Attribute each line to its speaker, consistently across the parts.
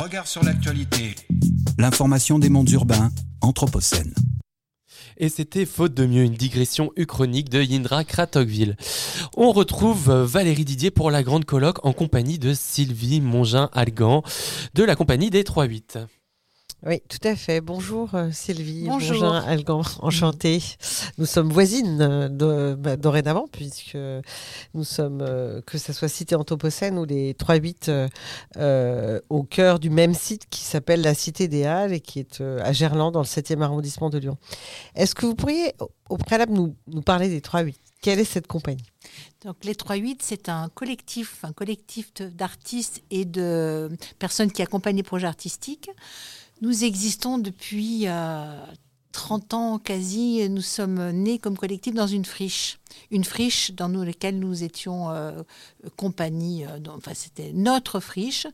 Speaker 1: Regard sur l'actualité.
Speaker 2: L'information des mondes urbains, Anthropocène.
Speaker 3: Et c'était faute de mieux une digression uchronique de Yindra Kratokville. On retrouve Valérie Didier pour la grande colloque en compagnie de Sylvie Mongin-Algan de la compagnie des 3-8.
Speaker 4: Oui, tout à fait. Bonjour euh, Sylvie.
Speaker 5: Bonjour.
Speaker 4: Bonjour Algan, enchantée. Nous sommes voisines euh, de, bah, dorénavant, puisque nous sommes, euh, que ce soit cité Anthropocène ou les 3-8, euh, euh, au cœur du même site qui s'appelle la Cité des Halles et qui est euh, à Gerland, dans le 7e arrondissement de Lyon. Est-ce que vous pourriez, au- préalable, nous, nous parler des 3-8 Quelle est cette compagnie?
Speaker 5: Donc les 3-8, c'est un collectif, un collectif d'artistes et de personnes qui accompagnent les projets artistiques. Nous existons depuis euh, 30 ans quasi. Nous sommes nés comme collectif dans une friche. Une friche dans laquelle nous étions euh, compagnie. euh, enfin, c'était notre friche.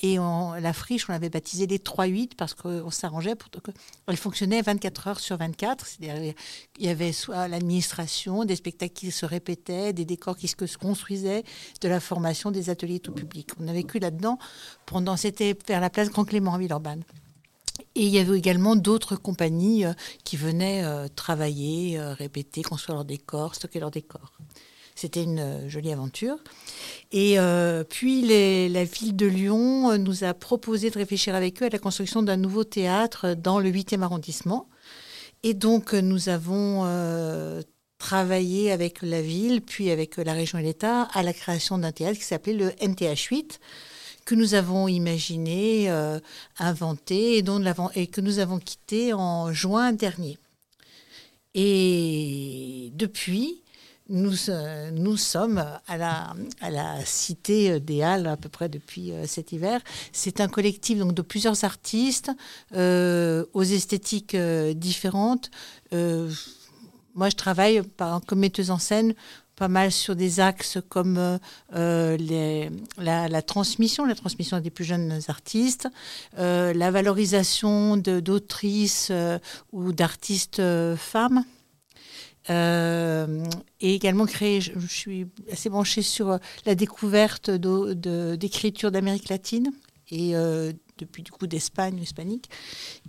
Speaker 5: Et la friche, on l'avait baptisée les 3-8 parce qu'on s'arrangeait pour que elle fonctionnait 24 heures sur 24. C'est-à-dire, il y avait soit l'administration, des spectacles qui se répétaient, des décors qui se construisaient, de la formation, des ateliers tout public. On a vécu là-dedans pendant, c'était vers la place Grand Clément, en Villeurbanne. Et il y avait également d'autres compagnies euh, qui venaient euh, travailler, euh, répéter, construire leurs décors, stocker leurs décors. C'était une jolie aventure. Et puis la ville de Lyon nous a proposé de réfléchir avec eux à la construction d'un nouveau théâtre dans le 8e arrondissement. Et donc nous avons travaillé avec la ville, puis avec la région et l'État, à la création d'un théâtre qui s'appelait le NTH 8 que nous avons imaginé, euh, inventé et, dont et que nous avons quitté en juin dernier. Et depuis, nous, euh, nous sommes à la, à la Cité des Halles à peu près depuis euh, cet hiver. C'est un collectif donc, de plusieurs artistes aux esthétiques différentes. Moi, je travaille par, comme metteuse en scène pas mal sur des axes comme euh, euh, la, transmission, la transmission des plus jeunes artistes, euh, la valorisation d'autrices ou d'artistes femmes. Et également créer, je, suis assez branchée sur la découverte d'écriture d'Amérique latine et depuis du coup d'Espagne, hispanique.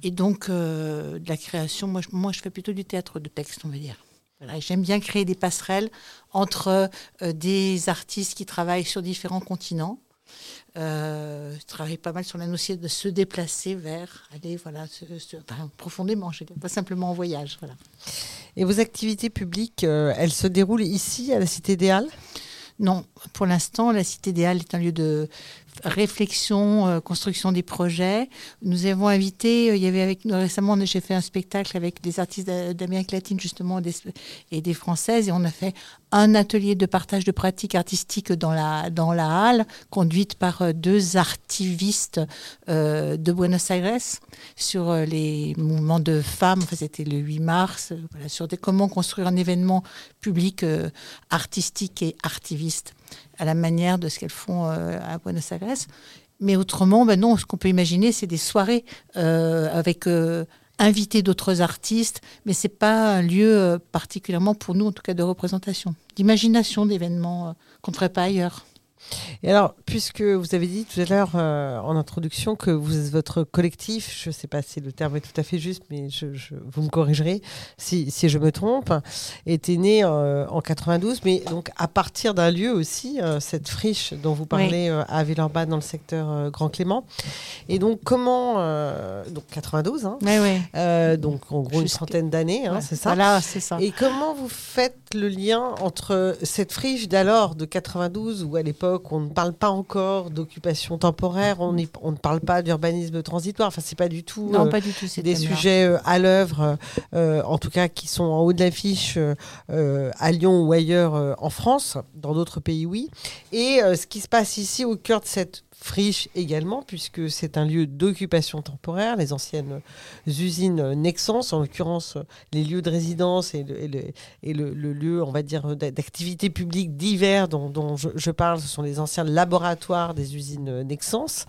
Speaker 5: Et donc de la création, moi moi je fais plutôt du théâtre de texte, on va dire. Voilà, J'aime bien créer des passerelles entre euh, des artistes qui travaillent sur différents continents. Euh, je travaille pas mal sur la notion de se déplacer vers, aller voilà, se- profondément, je veux dire, pas simplement en voyage. Voilà.
Speaker 4: Et vos activités publiques, euh, elles se déroulent ici, à la Cité des Halles?
Speaker 5: Non, pour l'instant, la Cité des Halles est un lieu de réflexion, euh, construction des projets. Nous avons invité, euh, il y avait avec nous récemment, j'ai fait un spectacle avec des artistes d'a- d'Amérique latine justement et des Françaises et on a fait un atelier de partage de pratiques artistiques dans la, dans la halle, conduite par euh, deux artivistes de Buenos Aires sur les mouvements de femmes. Enfin, C'était le 8 mars, sur comment construire un événement public artistique et artiviste à la manière de ce qu'elles font euh, à Buenos Aires. Mais autrement, ben non, ce qu'on peut imaginer, c'est des soirées euh, avec euh, invités d'autres artistes, mais c'est pas un lieu particulièrement pour nous, en tout cas, de représentation, d'imagination d'événements qu'on ne ferait pas ailleurs.
Speaker 4: Et alors, puisque vous avez dit tout à l'heure euh, en introduction que vous, votre collectif, je ne sais pas si le terme est tout à fait juste, mais je, je- vous me corrigerez si, si je me trompe, était né euh, en 92, mais donc à partir d'un lieu aussi, euh, cette friche dont vous parlez euh, à Villeurbanne dans le secteur Grand Clément. Et donc comment, donc 92, hein, donc en gros une trentaine d'années, hein,
Speaker 5: Ouais,
Speaker 4: c'est ça
Speaker 5: Voilà, c'est ça.
Speaker 4: et comment vous faites le lien entre cette friche d'alors, de 92, où à l'époque on ne parle pas encore d'occupation temporaire, on, ne parle pas d'urbanisme transitoire, enfin c'est pas du tout
Speaker 5: non,
Speaker 4: euh,
Speaker 5: pas du tout.
Speaker 4: des sujets euh, à l'œuvre, euh, en tout cas qui sont en haut de l'affiche à Lyon ou ailleurs en France, dans d'autres pays oui. Et ce qui se passe ici au cœur de cette friche également, puisque c'est un lieu d'occupation temporaire, les anciennes usines Nexens, en l'occurrence les lieux de résidence et le, lieu, on va dire, d'a- d'activité publique divers dont, je parle, ce sont les anciens laboratoires des usines Nexens.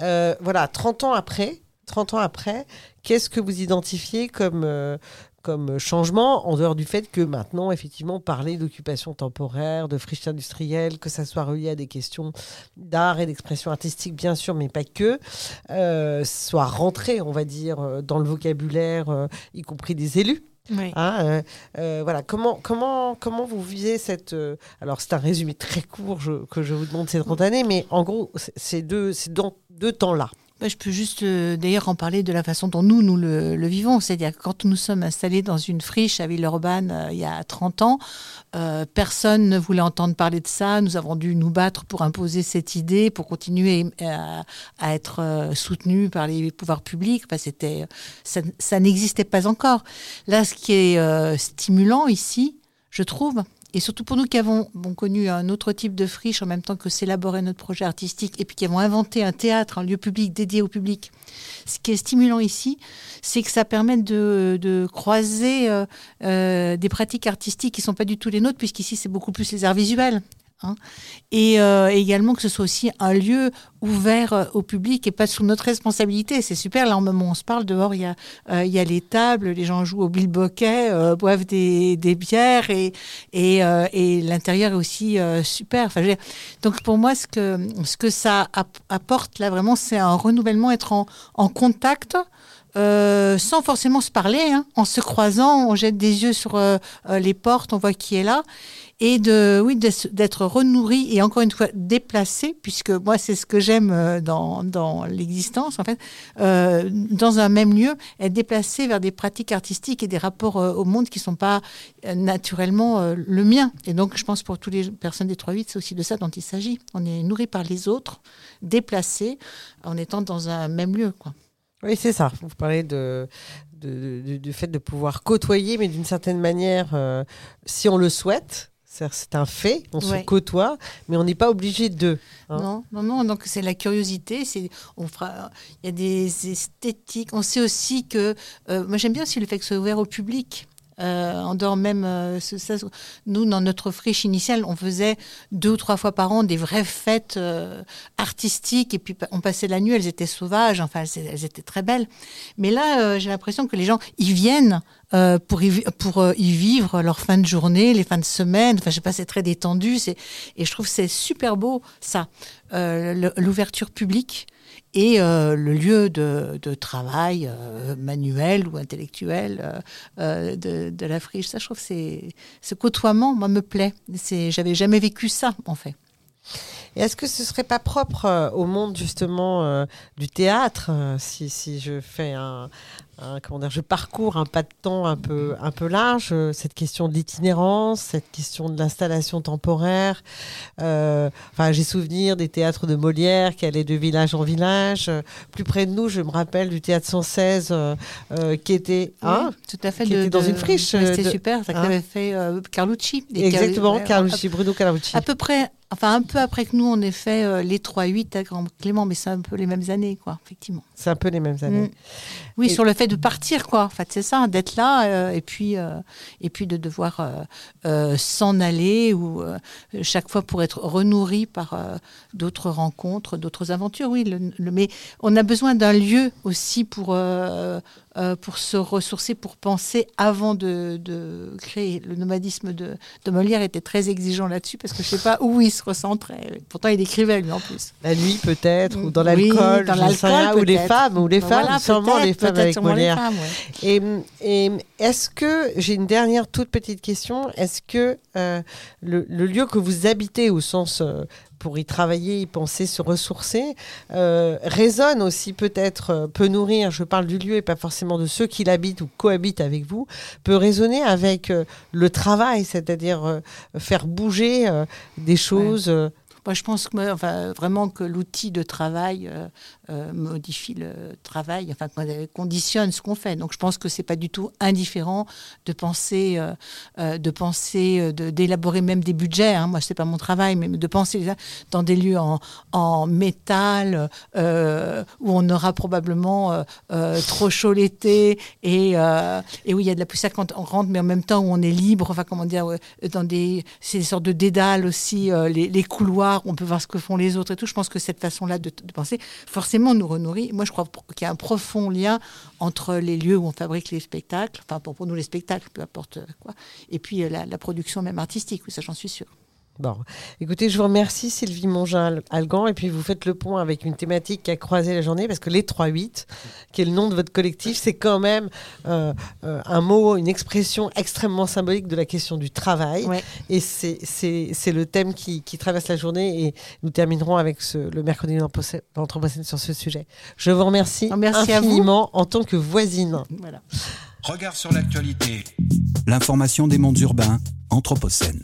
Speaker 4: Euh, voilà, 30 ans après, 30 ans après, qu'est-ce que vous identifiez comme, euh, comme changement, en dehors du fait que maintenant, effectivement, parler d'occupation temporaire, de friche industrielle, que ça soit relié à des questions d'art et d'expression artistique, bien sûr, mais pas que, euh, soit rentré, on va dire, euh, dans le vocabulaire, euh, y compris des élus.
Speaker 5: Oui.
Speaker 4: Hein, euh, voilà, comment, comment, comment vous visez cette. alors, c'est un résumé très court je- que je vous demande ces 30 années, mais en gros, c'est deux, deux temps-là.
Speaker 5: Bah, je peux juste euh, d'ailleurs en parler de la façon dont nous, nous le, vivons. C'est-à-dire que quand nous sommes installés dans une friche à Villeurbanne euh, il y a 30 ans, euh, personne ne voulait entendre parler de ça. Nous avons dû nous battre pour imposer cette idée, pour continuer à, être soutenus par les pouvoirs publics. Enfin, c'était, ça, ça n'existait pas encore. Là, ce qui est stimulant ici, je trouve, et surtout pour nous qui avons connu un autre type de friche en même temps que s'élaborer notre projet artistique, et puis qui avons inventé un théâtre, un lieu public dédié au public, ce qui est stimulant ici, c'est que ça permet de, de croiser euh, euh, des pratiques artistiques qui ne sont pas du tout les nôtres, puisqu'ici c'est beaucoup plus les arts visuels. Hein. Et euh, également que ce soit aussi un lieu ouvert euh, au public et pas sous notre responsabilité. C'est super. Là, en moment on se parle, dehors, il y a, euh, il y a les tables, les gens jouent au bilboquet, boivent des, bières et, l'intérieur est aussi super. Donc pour moi, ce que, ça app- apporte là vraiment, c'est un renouvellement, être en, contact. sans forcément se parler, hein. en se croisant, on jette des yeux sur les portes, on voit qui est là, et de, oui, d'être renourri et encore une fois déplacé, puisque moi c'est ce que j'aime euh, dans, dans l'existence, en fait, euh, dans un même lieu, être déplacé vers des pratiques artistiques et des rapports euh, au monde qui sont pas naturellement le mien. Et donc je pense pour toutes les personnes des 3-8, c'est aussi de ça dont il s'agit. On est nourri par les autres, déplacé, en étant dans un même lieu. Quoi.
Speaker 4: Oui, c'est ça. Vous parlez de, du fait de pouvoir côtoyer, mais d'une certaine manière, si on le souhaite, c'est un fait, on se côtoie, mais on n'est pas obligé de. Hein.
Speaker 5: Non, non, non. Donc c'est la curiosité. C'est, on fera. Il y a des esthétiques. On sait aussi que. euh, moi j'aime bien aussi le fait que ce soit ouvert au public. Euh, en dehors même, euh, ça, nous dans notre friche initiale, on faisait deux ou trois fois par an des vraies fêtes euh, artistiques et puis on passait la nuit. Elles étaient sauvages, enfin elles, étaient très belles. Mais là, euh, j'ai l'impression que les gens y viennent euh, pour, y, pour y vivre leur fin de journée, les fins de semaine. Enfin, je sais pas, c'est très détendu. Et je trouve que c'est super beau, ça, l'ouverture publique et euh, le lieu de, travail euh, manuel ou intellectuel euh, de, de la friche. Ça, je trouve que c'est, ce côtoiement, moi, me plaît. C'est, j'avais jamais vécu ça, en fait.
Speaker 4: Est-ce que ce serait pas propre au monde justement du théâtre si, si je fais un, un- comment dire, je parcours un pas de temps un peu un peu large euh, cette question de l'itinérance, cette question de l'installation temporaire. euh, enfin, j'ai souvenir des théâtres de Molière qui allaient de village en village. Plus près de nous, je me rappelle du théâtre 116 euh, euh, qui était hein,
Speaker 5: tout à fait.
Speaker 4: qui était dans une friche,
Speaker 5: C'était super. Ça
Speaker 4: hein.
Speaker 5: avait fait Carlucci.
Speaker 4: Exactement Carlucci, Bruno Carlucci.
Speaker 5: À peu près, enfin un peu après que nous, on ait fait euh, les 3-8 à Grand Clément, mais c'est un peu les mêmes années, quoi, effectivement.
Speaker 4: C'est un peu les mêmes années.
Speaker 5: Mm. Oui,
Speaker 4: Et-
Speaker 5: sur le fait de partir, quoi. En fait, c'est ça, d'être là euh, et puis euh, et puis de devoir s'en aller ou chaque fois pour être renourri par d'autres rencontres, d'autres aventures. Oui, le, le- mais on a besoin d'un lieu aussi pour pour se ressourcer, pour penser avant de, de créer. Le nomadisme de, de Molière était très exigeant là-dessus parce que je sais pas où il se recentrait. Pourtant, il écrivait lui en plus.
Speaker 4: La nuit peut-être, ou dans
Speaker 5: Oui,
Speaker 4: l'alcool,
Speaker 5: dans l'alcool,
Speaker 4: ou les femmes, ou les
Speaker 5: Ben
Speaker 4: femmes,
Speaker 5: voilà,
Speaker 4: sûrement les femmes avec Molière.
Speaker 5: femmes, ouais.
Speaker 4: Et, et est-ce que, j'ai une dernière toute petite question, est-ce que euh, le, le lieu que vous habitez au sens euh, pour y travailler, y penser, se ressourcer, euh, résonne aussi peut-être, euh, peut nourrir, je parle du lieu et pas forcément de ceux qui l'habitent ou cohabitent avec vous, peut résonner avec euh, le travail, c'est-à-dire euh, faire bouger des choses.
Speaker 5: Moi, je pense que, enfin, vraiment que l'outil de travail euh, euh, modifie le travail, enfin, qu'on- conditionne ce qu'on fait. Donc, je pense que c'est pas du tout indifférent de penser, euh, euh, de penser, euh, d'élaborer même des budgets. hein. Moi, c'est pas mon travail, mais de penser dans des lieux en, en métal euh, où on aura probablement euh, euh, trop chaud l'été et, euh, et où il y a de la poussière quand on rentre, mais en même temps où on est libre. Enfin, comment dire, dans des, des sortes de dédales aussi, euh, les couloirs on peut voir ce que font les autres et tout. Je pense que cette façon-là de, de penser, forcément, nous renourrit. Moi, je crois qu'il y a un profond lien entre les lieux où on fabrique les spectacles, enfin pour, pour nous les spectacles, peu importe quoi, et puis euh, la, la production même artistique, oui, ça j'en suis sûre.
Speaker 4: Bon, écoutez, je vous remercie Sylvie Mongin-Algan et puis vous faites le point avec une thématique qui a croisé la journée parce que les 3-8, qui est le nom de votre collectif, c'est quand même euh, euh, un mot, une expression extrêmement symbolique de la question du travail
Speaker 5: Ouais.
Speaker 4: et c'est- c'est c'est le thème qui, qui traverse la journée et nous terminerons avec ce, le mercredi d'Anthropocène sur ce sujet. Je vous remercie
Speaker 5: Oh, merci à vous.
Speaker 4: infiniment en tant que voisine.
Speaker 5: Voilà.
Speaker 2: Regard sur l'actualité. L'information des mondes urbains, Anthropocène.